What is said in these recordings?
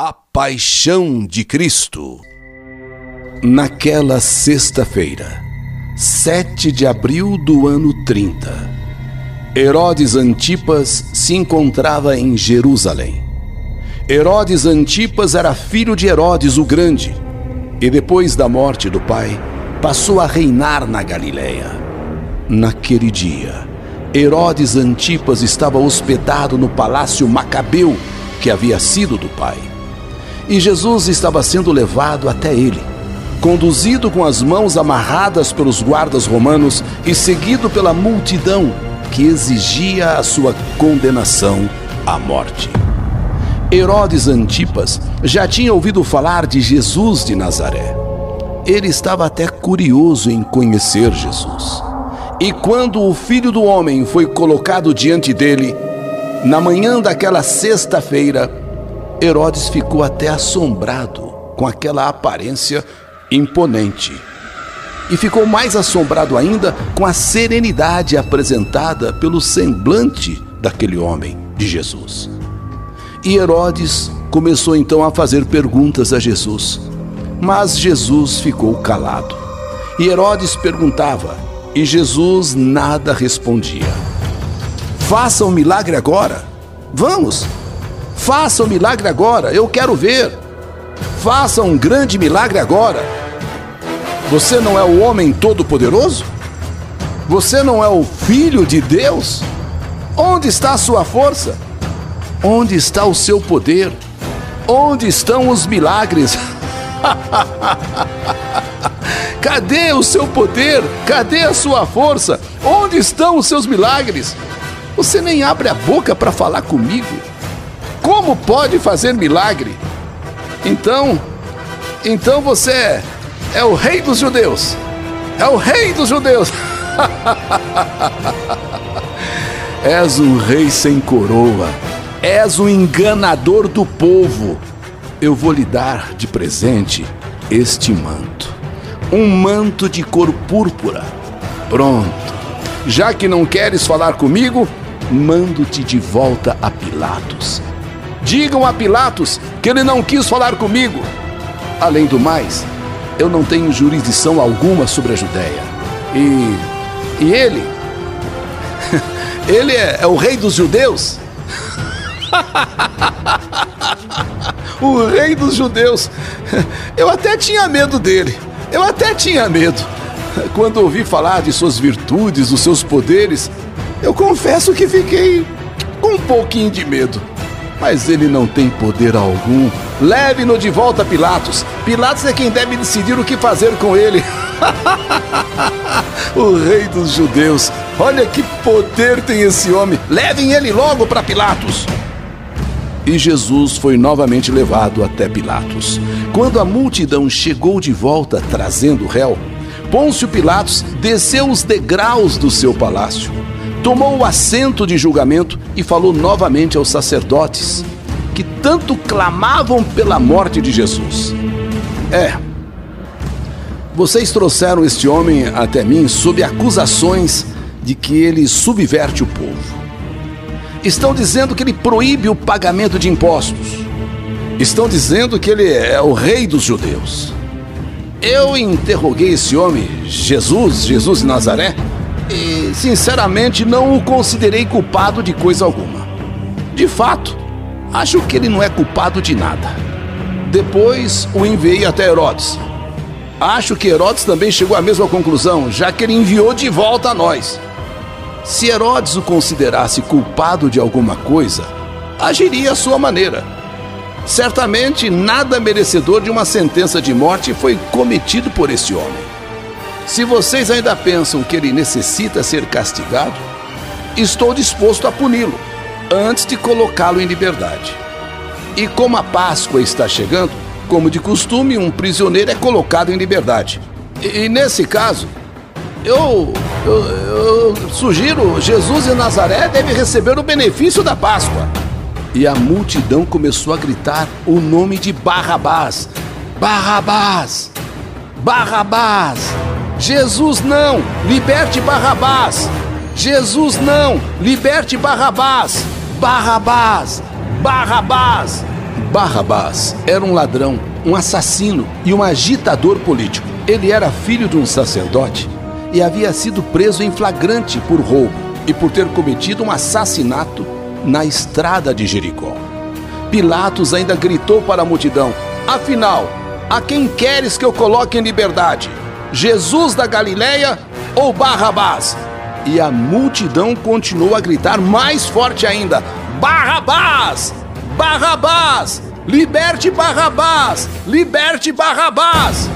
A Paixão de Cristo. Naquela sexta-feira, 7 de abril do ano 30, Herodes Antipas se encontrava em Jerusalém. Herodes Antipas era filho de Herodes o Grande e, depois da morte do pai, passou a reinar na Galiléia. Naquele dia, Herodes Antipas estava hospedado no palácio Macabeu, que havia sido do pai e Jesus estava sendo levado até ele, conduzido com as mãos amarradas pelos guardas romanos e seguido pela multidão que exigia a sua condenação à morte. Herodes Antipas já tinha ouvido falar de Jesus de Nazaré. Ele estava até curioso em conhecer Jesus. E quando o filho do homem foi colocado diante dele, na manhã daquela sexta-feira, Herodes ficou até assombrado com aquela aparência imponente. E ficou mais assombrado ainda com a serenidade apresentada pelo semblante daquele homem, de Jesus. E Herodes começou então a fazer perguntas a Jesus, mas Jesus ficou calado. E Herodes perguntava, e Jesus nada respondia. Faça um milagre agora. Vamos, Faça o um milagre agora, eu quero ver. Faça um grande milagre agora. Você não é o homem todo-poderoso? Você não é o filho de Deus? Onde está a sua força? Onde está o seu poder? Onde estão os milagres? Cadê o seu poder? Cadê a sua força? Onde estão os seus milagres? Você nem abre a boca para falar comigo. Como pode fazer milagre? Então, então você é, é o rei dos judeus. É o rei dos judeus. És um rei sem coroa. És um enganador do povo. Eu vou lhe dar de presente este manto. Um manto de cor púrpura. Pronto. Já que não queres falar comigo, mando-te de volta a Pilatos. Digam a Pilatos que ele não quis falar comigo. Além do mais, eu não tenho jurisdição alguma sobre a Judéia. E. E ele? Ele é, é o rei dos judeus? o rei dos judeus. Eu até tinha medo dele. Eu até tinha medo. Quando ouvi falar de suas virtudes, dos seus poderes, eu confesso que fiquei com um pouquinho de medo mas ele não tem poder algum. Leve-no de volta Pilatos. Pilatos é quem deve decidir o que fazer com ele. o rei dos judeus. Olha que poder tem esse homem. Levem ele logo para Pilatos. E Jesus foi novamente levado até Pilatos. Quando a multidão chegou de volta trazendo o réu, Pôncio Pilatos desceu os degraus do seu palácio tomou o assento de julgamento e falou novamente aos sacerdotes que tanto clamavam pela morte de Jesus. É, vocês trouxeram este homem até mim sob acusações de que ele subverte o povo. Estão dizendo que ele proíbe o pagamento de impostos. Estão dizendo que ele é o rei dos judeus. Eu interroguei esse homem, Jesus, Jesus de Nazaré, e, sinceramente, não o considerei culpado de coisa alguma. De fato, acho que ele não é culpado de nada. Depois o enviei até Herodes. Acho que Herodes também chegou à mesma conclusão, já que ele enviou de volta a nós. Se Herodes o considerasse culpado de alguma coisa, agiria à sua maneira. Certamente nada merecedor de uma sentença de morte foi cometido por esse homem. Se vocês ainda pensam que ele necessita ser castigado, estou disposto a puni-lo antes de colocá-lo em liberdade. E como a Páscoa está chegando, como de costume, um prisioneiro é colocado em liberdade. E, e nesse caso, eu, eu, eu sugiro Jesus de Nazaré deve receber o benefício da Páscoa. E a multidão começou a gritar o nome de Barrabás. Barrabás! Barrabás! Jesus não, liberte Barrabás. Jesus não, liberte Barrabás. Barrabás, Barrabás, Barrabás era um ladrão, um assassino e um agitador político. Ele era filho de um sacerdote e havia sido preso em flagrante por roubo e por ter cometido um assassinato na estrada de Jericó. Pilatos ainda gritou para a multidão: Afinal, a quem queres que eu coloque em liberdade? Jesus da Galileia ou Barrabás? E a multidão continuou a gritar mais forte ainda: Barrabás! Barrabás! Liberte Barrabás! Liberte Barrabás!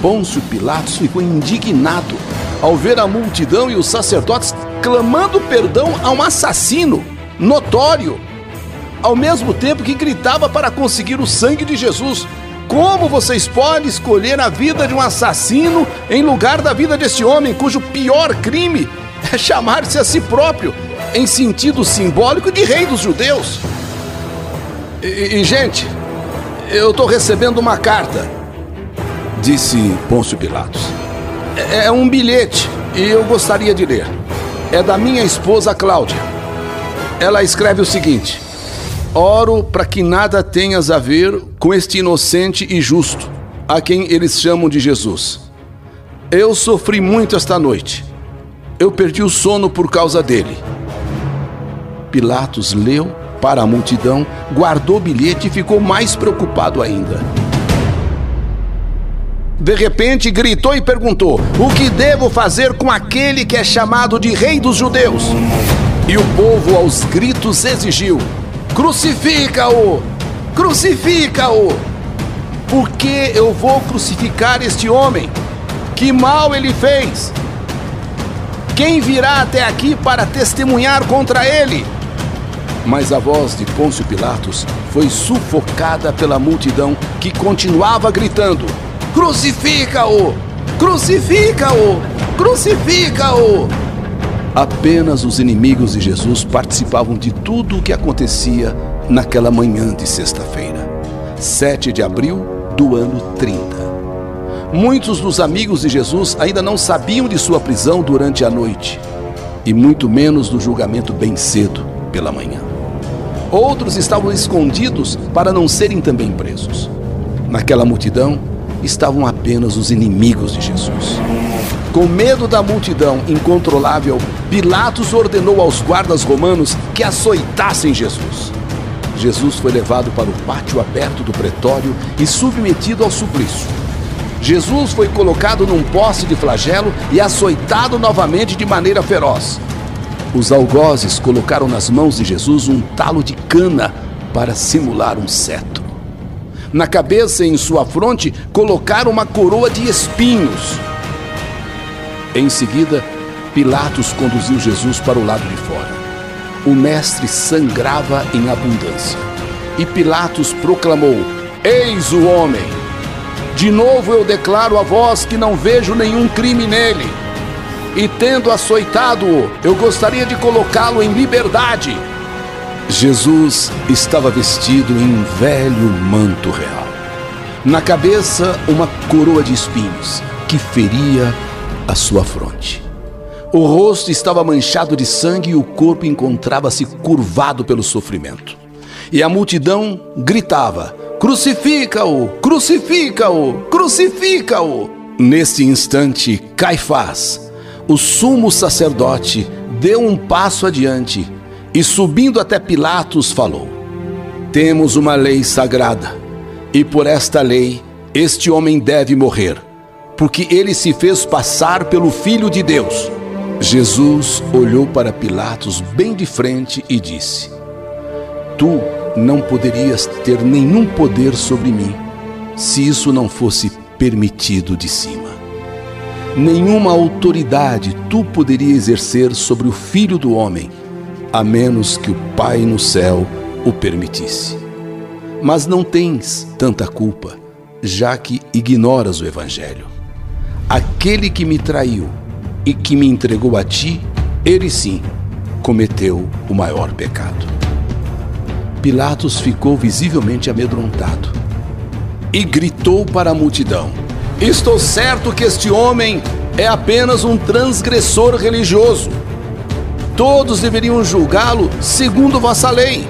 Pôncio Pilatos ficou indignado ao ver a multidão e os sacerdotes clamando perdão a um assassino notório, ao mesmo tempo que gritava para conseguir o sangue de Jesus. Como vocês podem escolher a vida de um assassino em lugar da vida desse homem cujo pior crime é chamar-se a si próprio, em sentido simbólico, de rei dos judeus? E, e gente, eu estou recebendo uma carta, disse Pôncio Pilatos. É, é um bilhete e eu gostaria de ler. É da minha esposa Cláudia. Ela escreve o seguinte: Oro para que nada tenhas a ver com este inocente e justo, a quem eles chamam de Jesus. Eu sofri muito esta noite. Eu perdi o sono por causa dele. Pilatos leu para a multidão, guardou o bilhete e ficou mais preocupado ainda. De repente gritou e perguntou: O que devo fazer com aquele que é chamado de Rei dos Judeus? E o povo, aos gritos, exigiu: Crucifica-o! Crucifica-o! Por que eu vou crucificar este homem? Que mal ele fez? Quem virá até aqui para testemunhar contra ele? Mas a voz de Pôncio Pilatos foi sufocada pela multidão que continuava gritando: Crucifica-o! Crucifica-o! Crucifica-o! Apenas os inimigos de Jesus participavam de tudo o que acontecia naquela manhã de sexta-feira, 7 de abril do ano 30. Muitos dos amigos de Jesus ainda não sabiam de sua prisão durante a noite, e muito menos do julgamento bem cedo pela manhã. Outros estavam escondidos para não serem também presos. Naquela multidão estavam apenas os inimigos de Jesus. Com medo da multidão incontrolável, Pilatos ordenou aos guardas romanos que açoitassem Jesus. Jesus foi levado para o pátio aberto do pretório e submetido ao suplício. Jesus foi colocado num poste de flagelo e açoitado novamente de maneira feroz. Os algozes colocaram nas mãos de Jesus um talo de cana para simular um cetro. Na cabeça e em sua fronte colocaram uma coroa de espinhos. Em seguida, Pilatos conduziu Jesus para o lado de fora. O mestre sangrava em abundância. E Pilatos proclamou: Eis o homem! De novo eu declaro a vós que não vejo nenhum crime nele e tendo açoitado-o, eu gostaria de colocá-lo em liberdade. Jesus estava vestido em um velho manto real. Na cabeça, uma coroa de espinhos que feria a sua fronte. O rosto estava manchado de sangue e o corpo encontrava-se curvado pelo sofrimento. E a multidão gritava: Crucifica-o! Crucifica-o! Crucifica-o! Neste instante, Caifás, o sumo sacerdote deu um passo adiante e, subindo até Pilatos, falou: Temos uma lei sagrada, e por esta lei este homem deve morrer, porque ele se fez passar pelo Filho de Deus. Jesus olhou para Pilatos bem de frente e disse: Tu não poderias ter nenhum poder sobre mim, se isso não fosse permitido de cima nenhuma autoridade tu poderia exercer sobre o filho do homem, a menos que o Pai no céu o permitisse. Mas não tens tanta culpa, já que ignoras o Evangelho. Aquele que me traiu e que me entregou a ti, ele sim cometeu o maior pecado. Pilatos ficou visivelmente amedrontado e gritou para a multidão: Estou certo que este homem é apenas um transgressor religioso. Todos deveriam julgá-lo segundo vossa lei.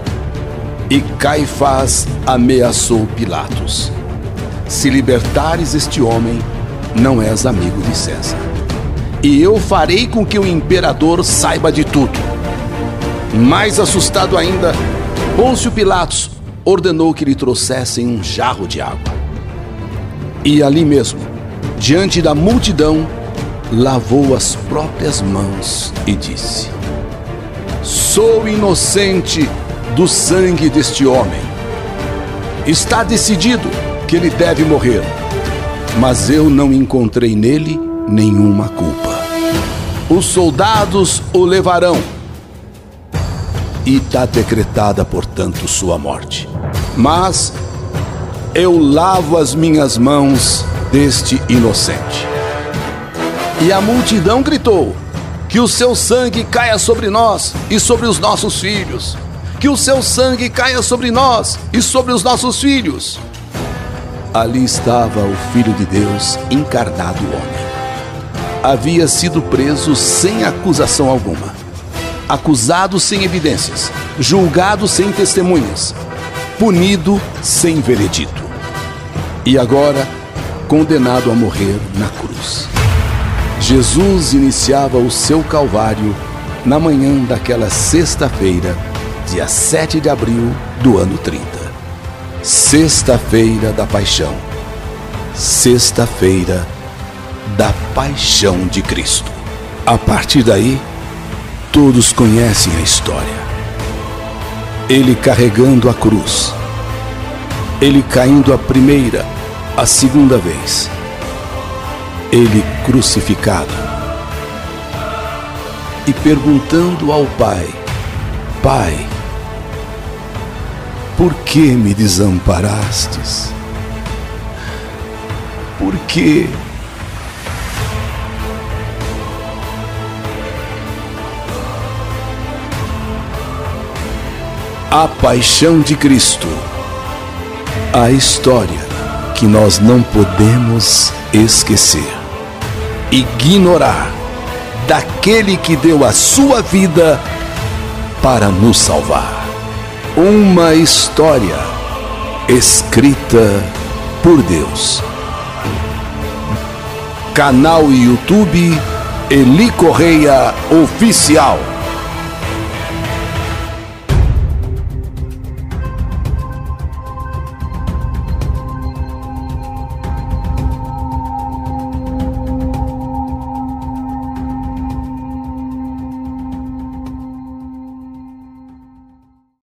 E Caifás ameaçou Pilatos: Se libertares este homem, não és amigo de César. E eu farei com que o imperador saiba de tudo. Mais assustado ainda, Pôncio Pilatos ordenou que lhe trouxessem um jarro de água. E ali mesmo, diante da multidão, lavou as próprias mãos e disse: Sou inocente do sangue deste homem. Está decidido que ele deve morrer, mas eu não encontrei nele nenhuma culpa. Os soldados o levarão e está decretada, portanto, sua morte. Mas eu lavo as minhas mãos deste inocente. E a multidão gritou: Que o seu sangue caia sobre nós e sobre os nossos filhos. Que o seu sangue caia sobre nós e sobre os nossos filhos. Ali estava o Filho de Deus encarnado homem. Havia sido preso sem acusação alguma acusado sem evidências, julgado sem testemunhas, punido sem veredito. E agora, condenado a morrer na cruz. Jesus iniciava o seu calvário na manhã daquela sexta-feira, dia 7 de abril do ano 30. Sexta-feira da Paixão. Sexta-feira da Paixão de Cristo. A partir daí, Todos conhecem a história. Ele carregando a cruz. Ele caindo a primeira, a segunda vez. Ele crucificado. E perguntando ao Pai: Pai, por que me desamparastes? Por que A Paixão de Cristo. A história que nós não podemos esquecer, ignorar daquele que deu a sua vida para nos salvar. Uma história escrita por Deus. Canal YouTube Eli Correia Oficial.